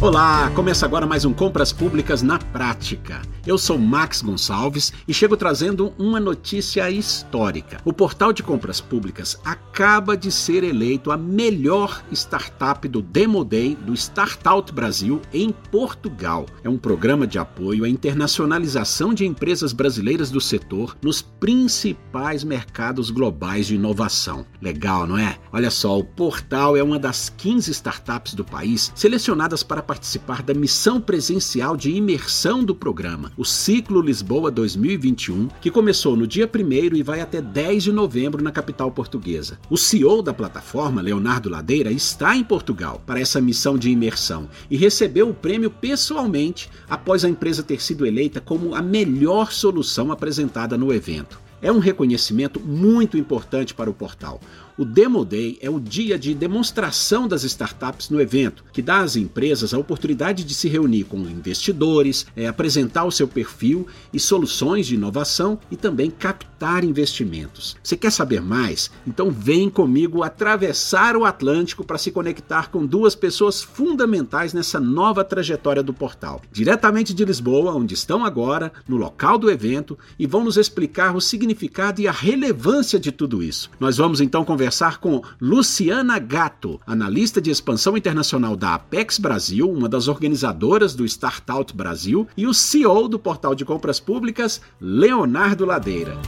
Olá, começa agora mais um Compras Públicas na Prática. Eu sou Max Gonçalves e chego trazendo uma notícia histórica. O portal de compras públicas acaba de ser eleito a melhor startup do Demo Day do Startout Brasil em Portugal. É um programa de apoio à internacionalização de empresas brasileiras do setor nos principais mercados globais de inovação. Legal, não é? Olha só, o portal é uma das 15 startups do país selecionadas para participar da missão presencial de imersão do programa o Ciclo Lisboa 2021, que começou no dia 1 e vai até 10 de novembro na capital portuguesa. O CEO da plataforma, Leonardo Ladeira, está em Portugal para essa missão de imersão e recebeu o prêmio pessoalmente após a empresa ter sido eleita como a melhor solução apresentada no evento. É um reconhecimento muito importante para o portal. O Demo Day é o dia de demonstração das startups no evento, que dá às empresas a oportunidade de se reunir com investidores, é, apresentar o seu perfil e soluções de inovação e também captar investimentos. Você quer saber mais? Então vem comigo atravessar o Atlântico para se conectar com duas pessoas fundamentais nessa nova trajetória do portal. Diretamente de Lisboa, onde estão agora, no local do evento, e vão nos explicar o significado e a relevância de tudo isso. Nós vamos então conversar conversar com Luciana Gato, analista de expansão internacional da Apex Brasil, uma das organizadoras do Startout Brasil, e o CEO do portal de compras públicas, Leonardo Ladeira.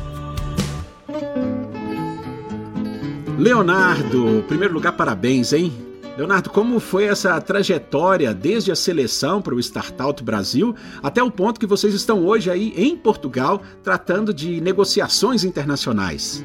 Leonardo, em primeiro lugar, parabéns, hein? Leonardo, como foi essa trajetória desde a seleção para o Startout Brasil até o ponto que vocês estão hoje aí em Portugal tratando de negociações internacionais?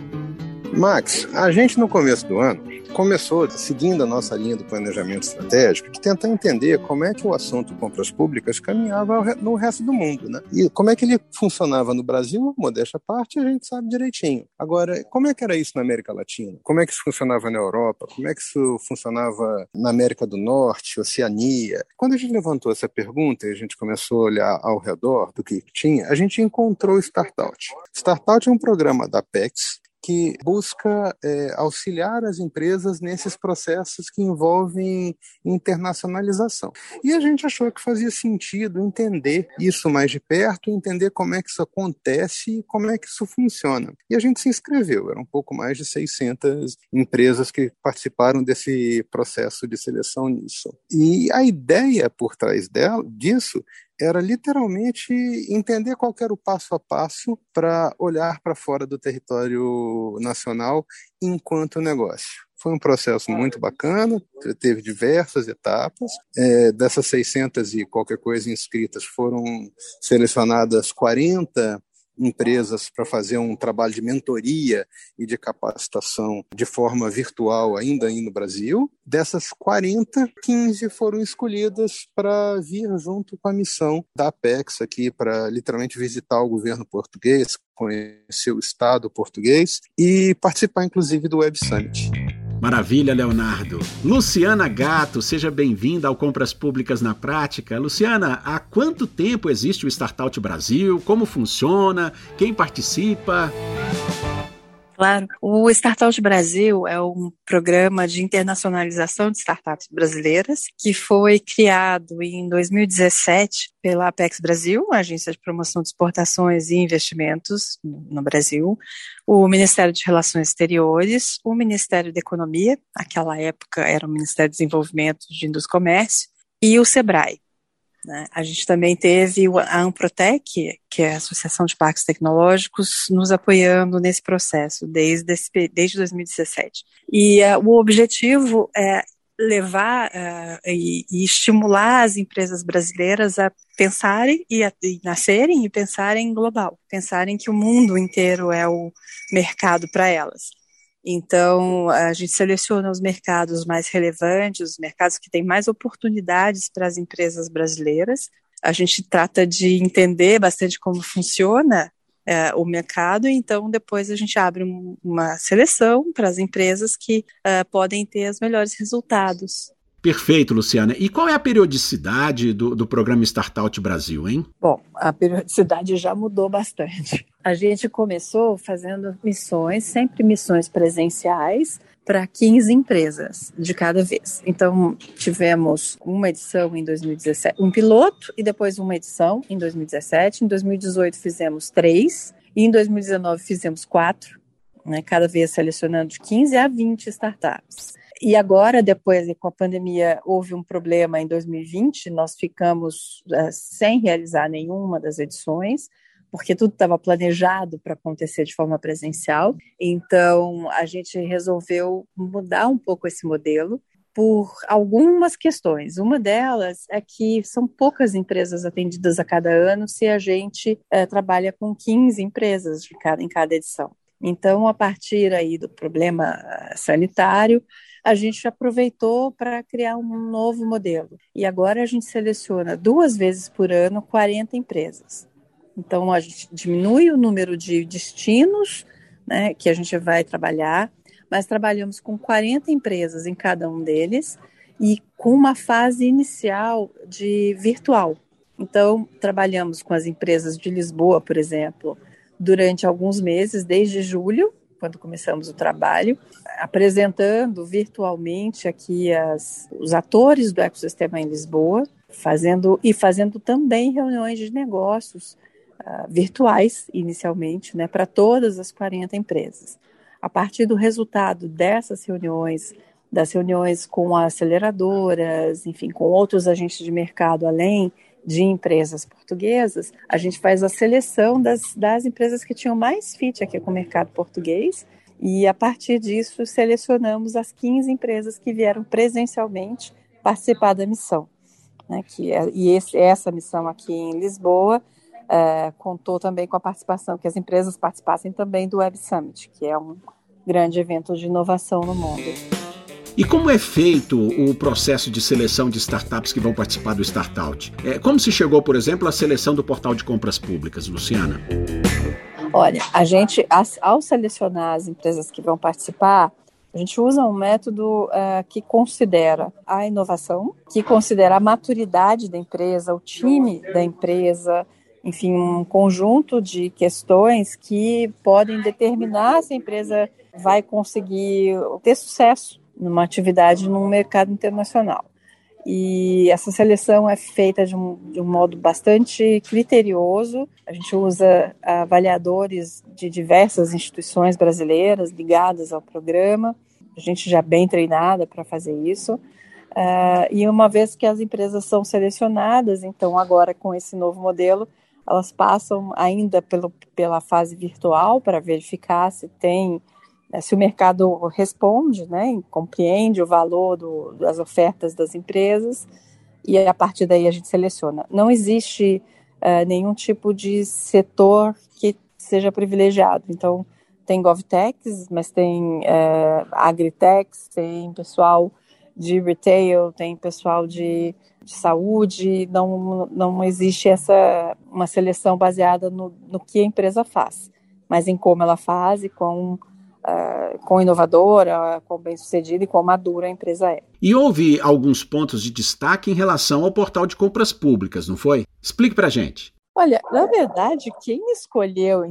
Max, a gente no começo do ano começou seguindo a nossa linha do planejamento estratégico de tentar entender como é que o assunto compras públicas caminhava no resto do mundo, né? E como é que ele funcionava no Brasil, modéstia à parte, a gente sabe direitinho. Agora, como é que era isso na América Latina? Como é que isso funcionava na Europa? Como é que isso funcionava na América do Norte, Oceania? Quando a gente levantou essa pergunta e a gente começou a olhar ao redor do que tinha, a gente encontrou o Startout. Startout é um programa da PEX que busca é, auxiliar as empresas nesses processos que envolvem internacionalização. E a gente achou que fazia sentido entender isso mais de perto, entender como é que isso acontece e como é que isso funciona. E a gente se inscreveu, eram um pouco mais de 600 empresas que participaram desse processo de seleção nisso. E a ideia por trás dela, disso era literalmente entender qual era o passo a passo para olhar para fora do território nacional enquanto negócio. Foi um processo muito bacana, teve diversas etapas. É, dessas 600 e qualquer coisa inscritas, foram selecionadas 40 empresas para fazer um trabalho de mentoria e de capacitação de forma virtual ainda aí no Brasil. Dessas 40, 15 foram escolhidas para vir junto com a missão da Apex aqui para literalmente visitar o governo português, conhecer o Estado português e participar inclusive do Web Summit. Maravilha, Leonardo. Luciana Gato, seja bem-vinda ao Compras Públicas na Prática. Luciana, há quanto tempo existe o Startout Brasil? Como funciona? Quem participa? Claro. O Startup Brasil é um programa de internacionalização de startups brasileiras que foi criado em 2017 pela Apex Brasil, agência de promoção de exportações e investimentos no Brasil, o Ministério de Relações Exteriores, o Ministério da Economia, naquela época era o Ministério do Desenvolvimento de Indústria e Comércio, e o SEBRAE. Né? A gente também teve a Amprotec, que é a Associação de Parques Tecnológicos, nos apoiando nesse processo desde, desde 2017. E uh, o objetivo é levar uh, e, e, estimular as empresas brasileiras a pensarem e, a, e nascerem e pensarem global, pensarem que o mundo inteiro é o mercado para elas. Então, a gente seleciona os mercados mais relevantes, os mercados que têm mais oportunidades para as empresas brasileiras. A gente trata de entender bastante como funciona é, o mercado, então depois a gente abre um, uma seleção para as empresas que uh, podem ter os melhores resultados. Perfeito, Luciana. E qual é a periodicidade do, do programa Startout Brasil, hein? Bom, a periodicidade já mudou bastante. A gente começou fazendo missões, sempre missões presenciais, para 15 empresas de cada vez. Então, tivemos uma edição em 2017, um piloto e depois uma edição em 2017. Em 2018 fizemos três e em 2019 fizemos quatro, né, cada vez selecionando de 15 a 20 startups. E agora, depois com a pandemia, houve um problema em 2020, nós ficamos uh, sem realizar nenhuma das edições, porque tudo estava planejado para acontecer de forma presencial. Então, a gente resolveu mudar um pouco esse modelo por algumas questões. Uma delas é que são poucas empresas atendidas a cada ano se a gente uh, trabalha com 15 empresas cada, em cada edição. Então, a partir aí do problema sanitário, a gente aproveitou para criar um novo modelo. E agora a gente seleciona duas vezes por ano 40 empresas. Então, a gente diminui o número de destinos né, que a gente vai trabalhar, mas trabalhamos com 40 empresas em cada um deles e com uma fase inicial de virtual. Então, trabalhamos com as empresas de Lisboa, por exemplo, durante alguns meses, desde julho, quando começamos o trabalho, apresentando virtualmente aqui as, os atores do ecossistema em Lisboa, fazendo e fazendo também reuniões de negócios uh, virtuais inicialmente, né, para todas as 40 empresas. A partir do resultado dessas reuniões, das reuniões com aceleradoras, enfim, com outros agentes de mercado além de empresas portuguesas, a gente faz a seleção das, das empresas que tinham mais fit aqui com o mercado português e a partir disso selecionamos as 15 empresas que vieram presencialmente participar da missão. Né, que é, e esse, essa missão aqui em Lisboa é, contou também com a participação, que as empresas participassem também do Web Summit, que é um grande evento de inovação no mundo. E como é feito o processo de seleção de startups que vão participar do Startout? É, como se chegou, por exemplo, à seleção do portal de compras públicas, Luciana? Olha, a gente, ao selecionar as empresas que vão participar, a gente usa um método uh, que considera a inovação, que considera a maturidade da empresa, o time da empresa, enfim, um conjunto de questões que podem determinar se a empresa vai conseguir ter sucesso numa atividade no mercado internacional. E essa seleção é feita de um, de um modo bastante criterioso. A gente usa avaliadores de diversas instituições brasileiras ligadas ao programa. A gente já bem treinada para fazer isso. Uh, e uma vez que as empresas são selecionadas, então agora com esse novo modelo, elas passam ainda pelo, pela fase virtual para verificar se tem né, se o mercado responde, né, compreende o valor do, das ofertas das empresas, e a partir daí a gente seleciona. Não existe uh, nenhum tipo de setor que seja privilegiado. Então, tem GovTechs, mas tem uh, Agritechs, tem pessoal de retail, tem pessoal de, de, saúde, não, não existe essa uma seleção baseada no, no que a empresa faz, mas em como ela faz e com uh, quão inovadora, quão bem-sucedida e quão madura a empresa é. E houve alguns pontos de destaque em relação ao portal de compras públicas, não foi? Explique para gente. Olha, na verdade, quem escolheu,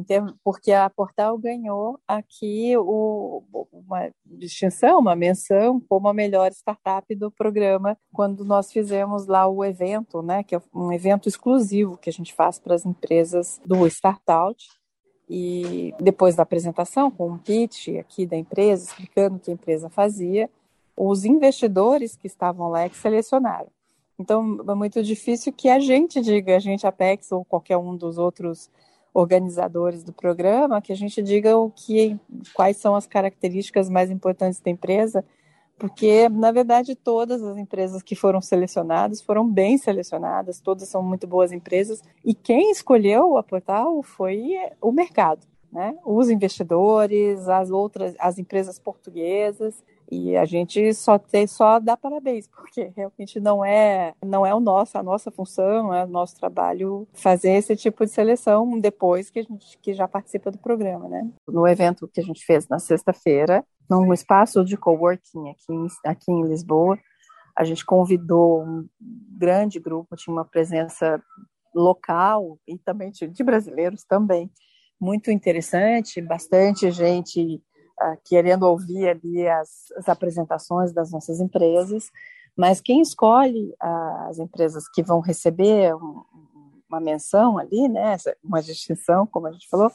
porque a Portal ganhou aqui o, uma distinção, uma menção como a melhor startup do programa, quando nós fizemos lá o evento, né, que é um evento exclusivo que a gente faz para as empresas do Startout, e depois da apresentação, com um pitch aqui da empresa, explicando o que a empresa fazia, os investidores que estavam lá é que selecionaram. Então, é muito difícil que a gente diga, a gente Apex ou qualquer um dos outros organizadores do programa, que a gente diga o que, quais são as características mais importantes da empresa porque na verdade todas as empresas que foram selecionadas foram bem selecionadas, todas são muito boas empresas e quem escolheu a Portal foi o mercado, né? Os investidores, as outras, as empresas portuguesas e a gente só tem só dá parabéns porque realmente não é não é o nosso a nossa função é o nosso trabalho fazer esse tipo de seleção depois que a gente que já participa do programa né? No evento que a gente fez na sexta-feira num espaço de coworking aqui em, aqui em Lisboa a gente convidou um grande grupo tinha uma presença local e também de brasileiros também muito interessante, bastante gente uh, querendo ouvir ali as, as, apresentações das nossas empresas, mas quem escolhe uh, as empresas que vão receber um, uma menção ali, né, uma distinção, como a gente falou,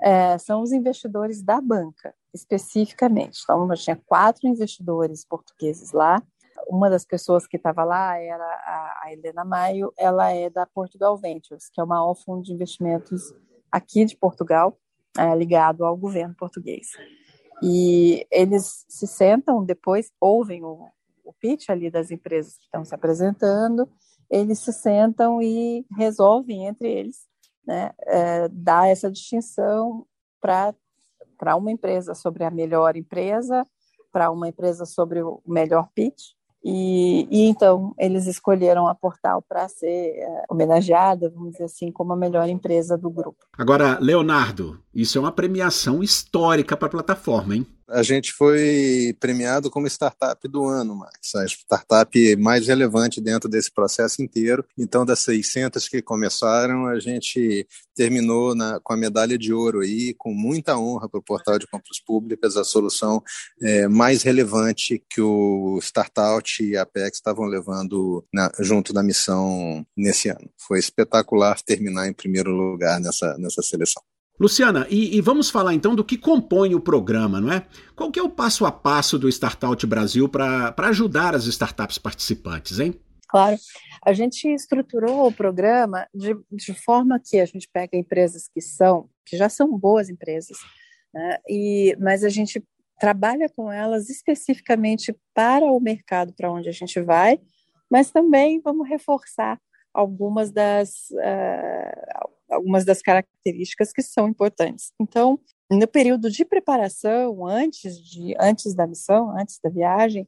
é, são os investidores da banca, especificamente. Então, tinha quatro investidores portugueses lá. Uma das pessoas que estava lá era a, a Helena Maio, ela é da Portugal Ventures, que é o maior fundo de investimentos aqui de Portugal, é, ligado ao governo português. E eles se sentam depois, ouvem o, o pitch ali das empresas que estão se apresentando, eles se sentam e resolvem entre eles né, é, dar essa distinção para uma empresa sobre a melhor empresa, para uma empresa sobre o melhor pitch, e, e, então eles escolheram a Portal para ser é, homenageada, vamos dizer assim, como a melhor empresa do grupo. Agora, Leonardo, isso é uma premiação histórica para a plataforma, hein? A gente foi premiado como startup do ano, Max, a startup mais relevante dentro desse processo inteiro. Então, das 600 que começaram, a gente terminou na, com a medalha de ouro aí, com muita honra para o portal de compras públicas, a solução é, mais relevante que o Startout e a Apex estavam levando na, junto da missão nesse ano. Foi espetacular terminar em primeiro lugar nessa, nessa seleção. Luciana, e, e, vamos falar então do que compõe o programa, não é? Qual que é o passo a passo do Startup Brasil para ajudar as startups participantes, hein? Claro. A gente estruturou o programa de, de forma que a gente pega empresas que são, que já são boas empresas, né? e, mas a gente trabalha com elas especificamente para o mercado para onde a gente vai, mas também vamos reforçar algumas das uh, algumas das características que são importantes. Então, no período de preparação, antes de antes da missão, antes da viagem,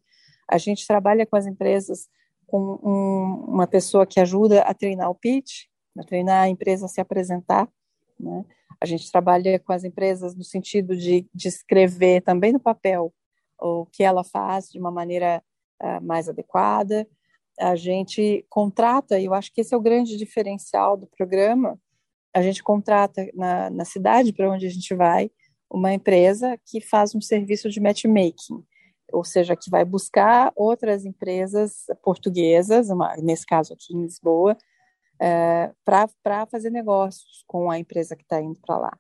a gente trabalha com as empresas com um, uma pessoa que ajuda a treinar o pitch, a treinar a empresa a se apresentar, né? A gente trabalha com as empresas no sentido de, de escrever também no papel o que ela faz de uma maneira uh, mais adequada. A gente contrata, e eu acho que esse é o grande diferencial do programa, a gente contrata na, na cidade para onde a gente vai uma empresa que faz um serviço de matchmaking, ou seja, que vai buscar outras empresas portuguesas, uma, nesse caso aqui em Lisboa, é, para fazer negócios com a empresa que está indo para lá,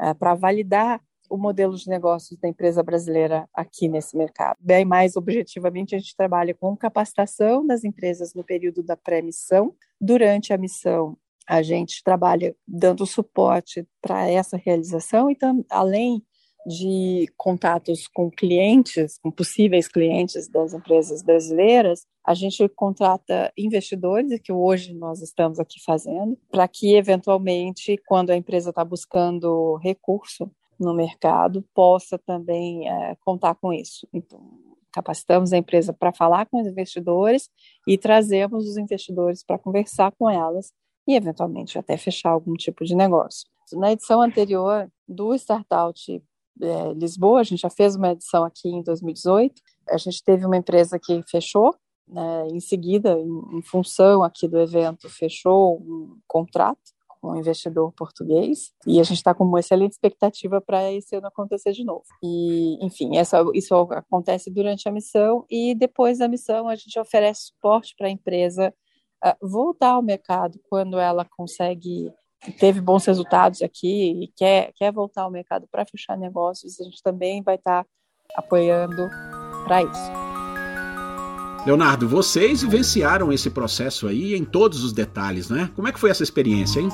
é, para validar o modelo de negócios da empresa brasileira aqui nesse mercado. Bem mais objetivamente, a gente trabalha com capacitação das empresas no período da pré-missão, durante a missão a gente trabalha dando suporte para essa realização e além de contatos com clientes, com possíveis clientes das empresas brasileiras, a gente contrata investidores, que hoje nós estamos aqui fazendo, para que eventualmente, quando a empresa está buscando recurso no mercado, possa também é, contar com isso. Então, capacitamos a empresa para falar com os investidores e trazemos os investidores para conversar com elas e, eventualmente, até fechar algum tipo de negócio. Na edição anterior do Startout é, Lisboa, a gente já fez uma edição aqui em 2018, a gente teve uma empresa que fechou, né, em seguida, em, em função aqui do evento, fechou um contrato com um investidor português e a gente está com uma excelente expectativa para esse ano acontecer de novo. E, enfim, essa, isso acontece durante a missão e depois da missão a gente oferece suporte para a empresa voltar ao mercado quando ela consegue teve bons resultados aqui e quer, quer voltar ao mercado para fechar negócios, a gente também vai estar tá apoiando para isso. Leonardo, vocês vivenciaram esse processo aí em todos os detalhes, né? Como é que foi essa experiência, hein?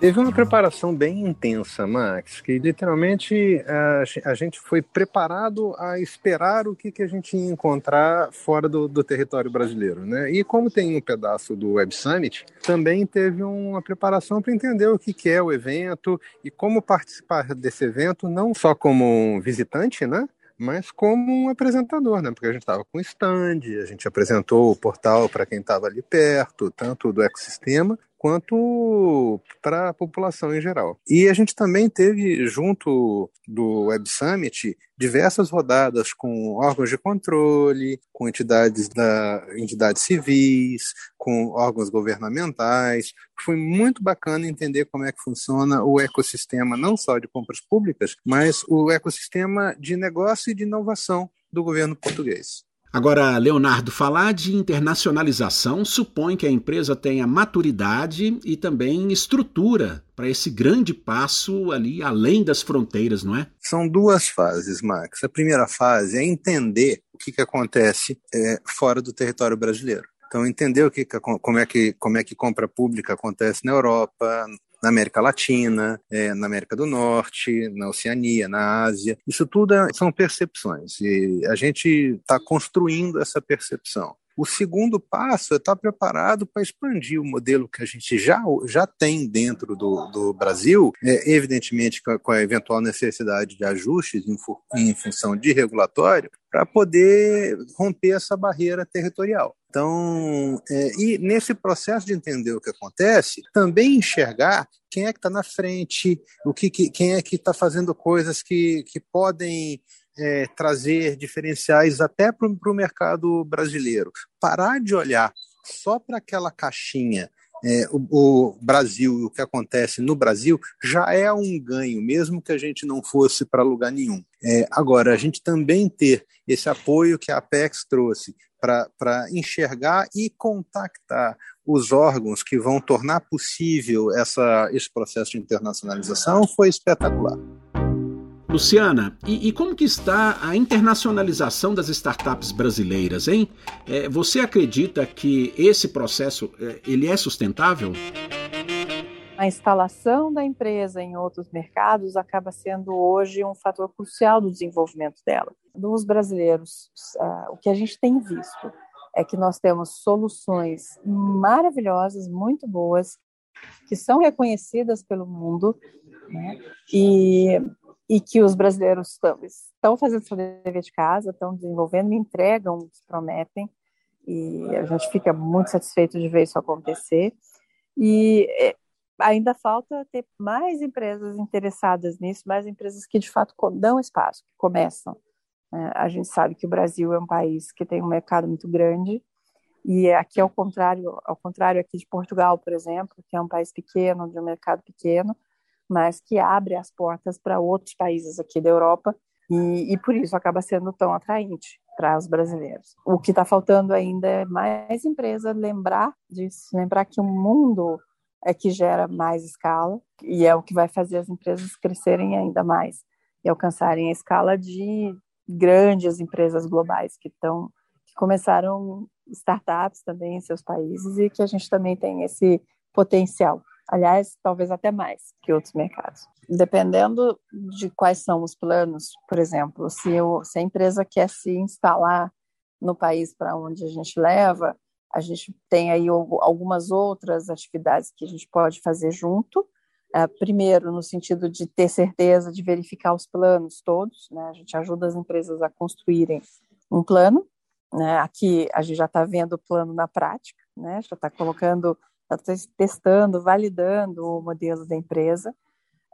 Teve uma preparação bem intensa, Max, que literalmente a, a gente foi preparado a esperar o que, que a gente ia encontrar fora do, do território brasileiro, né? E como tem um pedaço do Web Summit, também teve uma preparação para entender o que, que é o evento e como participar desse evento, não só como um visitante, né? mas como um apresentador, né? Porque a gente estava com stand, a gente apresentou o portal para quem estava ali perto, tanto do ecossistema quanto para a população em geral. E a gente também teve, junto do Web Summit, diversas rodadas com órgãos de controle, com entidades, da, entidades civis, com órgãos governamentais. Foi muito bacana entender como é que funciona o ecossistema, não só de compras públicas, mas o ecossistema de negócio e de inovação do governo português. Agora, Leonardo, falar de internacionalização supõe que a empresa tenha maturidade e também estrutura para esse grande passo ali além das fronteiras, não é? São duas fases, Max. A primeira fase é entender o que, que acontece é, fora do território brasileiro. Então, entender o que, como, é que, como é que compra pública acontece na Europa, na América Latina, é, na América do Norte, na Oceania, na Ásia. Isso tudo é, são percepções e a gente está construindo essa percepção. O segundo passo é estar tá preparado para expandir o modelo que a gente já, já tem dentro do, do Brasil, é, evidentemente com a, eventual necessidade de ajustes em, em função de regulatório, para poder romper essa barreira territorial. Então, é, e nesse processo de entender o que acontece, também enxergar quem é que está na frente, o que, que quem é que está fazendo coisas que, que podem é, trazer diferenciais até para o mercado brasileiro. Parar de olhar só para aquela caixinha é, o, o, Brasil e o que acontece no Brasil já é um ganho, mesmo que a gente não fosse para lugar nenhum. É, agora, a gente também ter esse apoio que a Apex trouxe para enxergar e contactar os órgãos que vão tornar possível essa, esse processo de internacionalização foi espetacular. Luciana, e, e, como que está a internacionalização das startups brasileiras, hein? É, você acredita que esse processo é, ele é sustentável? A instalação da empresa em outros mercados acaba sendo hoje um fator crucial do desenvolvimento dela. Dos brasileiros, uh, o que a gente tem visto é que nós temos soluções maravilhosas, muito boas, que são reconhecidas pelo mundo, né? e e que os brasileiros estão, estão fazendo seu dever de casa, estão desenvolvendo, entregam, prometem, e a gente fica muito satisfeito de ver isso acontecer. E é, ainda falta ter mais empresas interessadas nisso, mais empresas que de fato dão espaço, que começam. É, a gente sabe que o Brasil é um país que tem um mercado muito grande, e aqui ao contrário, ao contrário aqui de Portugal, por exemplo, que é um país pequeno, de um mercado pequeno, mas que abre as portas para outros países aqui da Europa e, e por isso acaba sendo tão atraente para os brasileiros. O que está faltando ainda é mais empresa lembrar disso, lembrar que o mundo é que gera mais escala e é o que vai fazer as empresas crescerem ainda mais e alcançarem a escala de grandes empresas globais que estão que começaram startups também em seus países e que a gente também tem esse potencial aliás, talvez até mais que outros mercados. Dependendo de quais são os planos, por exemplo, se, eu, se a empresa quer se instalar no país para onde a gente leva, a gente tem aí algumas outras atividades que a gente pode fazer junto. Uh, primeiro, no sentido de ter certeza de verificar os planos todos, né? a gente ajuda as empresas a construírem um plano. Né? Aqui a gente já está vendo o plano na prática, né? já está colocando testando, validando o modelo da empresa.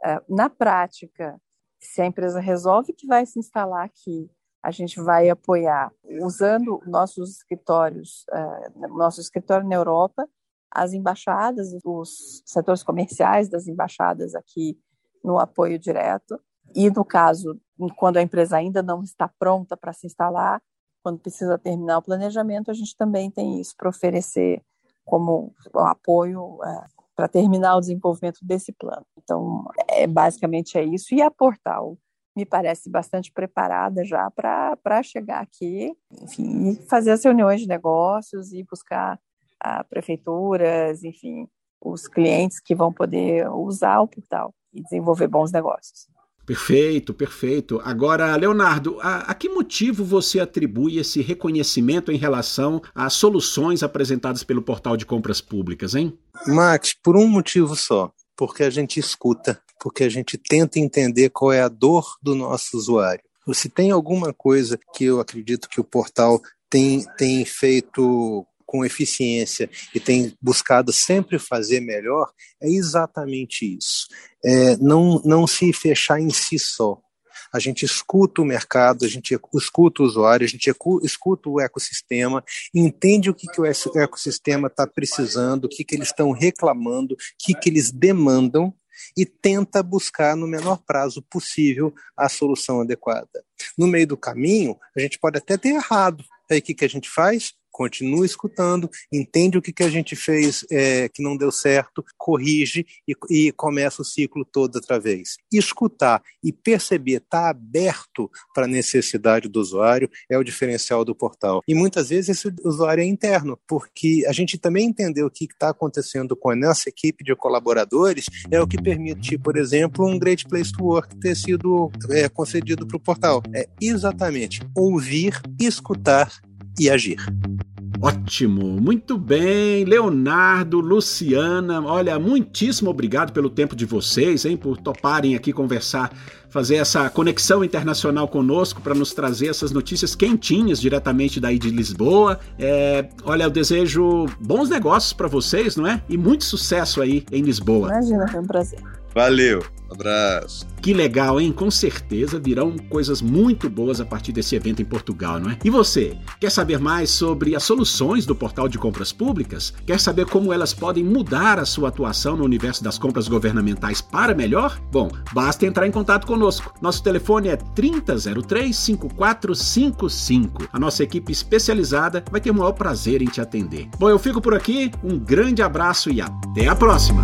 É, na prática, se a empresa resolve que vai se instalar aqui, a gente vai apoiar usando nossos escritórios, é, nosso escritório na Europa, as embaixadas, os setores comerciais das embaixadas aqui no apoio direto. E no caso, quando a empresa ainda não está pronta para se instalar, quando precisa terminar o planejamento, a gente também tem isso para oferecer como apoio é, para terminar o desenvolvimento desse plano. Então, é, basicamente é isso. E a Portal me parece bastante preparada já para chegar aqui, enfim, e fazer as reuniões de negócios e buscar a, prefeituras, enfim, os clientes que vão poder usar o portal e desenvolver bons negócios. Perfeito, perfeito. Agora, Leonardo, a, a, que motivo você atribui esse reconhecimento em relação às soluções apresentadas pelo portal de compras públicas, hein? Max, por um motivo só. Porque a gente escuta, porque a gente tenta entender qual é a dor do nosso usuário. Se tem alguma coisa que eu acredito que o portal tem, tem feito com eficiência e tem buscado sempre fazer melhor, é exatamente isso. É, não, não se fechar em si só. A gente escuta o mercado, a gente escuta o usuário, a gente escuta o ecossistema, entende o que, que o ecossistema está precisando, o que, que eles estão reclamando, o que, que eles demandam, e tenta buscar no menor prazo possível a solução adequada. No meio do caminho, a gente pode até ter errado. Aí o que, que a gente faz? Continua escutando, entende o que, que a gente fez é, que não deu certo, corrige e, e, começa o ciclo todo outra vez. Escutar e perceber, estar tá aberto para a necessidade do usuário é o diferencial do portal. E muitas vezes esse usuário é interno, porque a gente também entendeu o que está acontecendo com a nossa equipe de colaboradores é o que permite, por exemplo, um Great Place to Work ter sido é, concedido para o portal. É exatamente ouvir, escutar e agir. Ótimo, muito bem, Leonardo, Luciana, olha, muitíssimo obrigado pelo tempo de vocês, hein, por toparem aqui conversar, fazer essa conexão internacional conosco para nos trazer essas notícias quentinhas diretamente daí de Lisboa. É, olha, eu desejo bons negócios para vocês, não é? E muito sucesso aí em Lisboa. Imagina, foi um prazer. Valeu, abraço. Que legal, hein? Com certeza virão coisas muito boas a partir desse evento em Portugal, não é? E você, quer saber mais sobre as soluções do portal de compras públicas? Quer saber como elas podem mudar a sua atuação no universo das compras governamentais para melhor? Bom, basta entrar em contato conosco. Nosso telefone é 3003-5455. A nossa equipe especializada vai ter o maior prazer em te atender. Bom, eu fico por aqui, um grande abraço e até a próxima!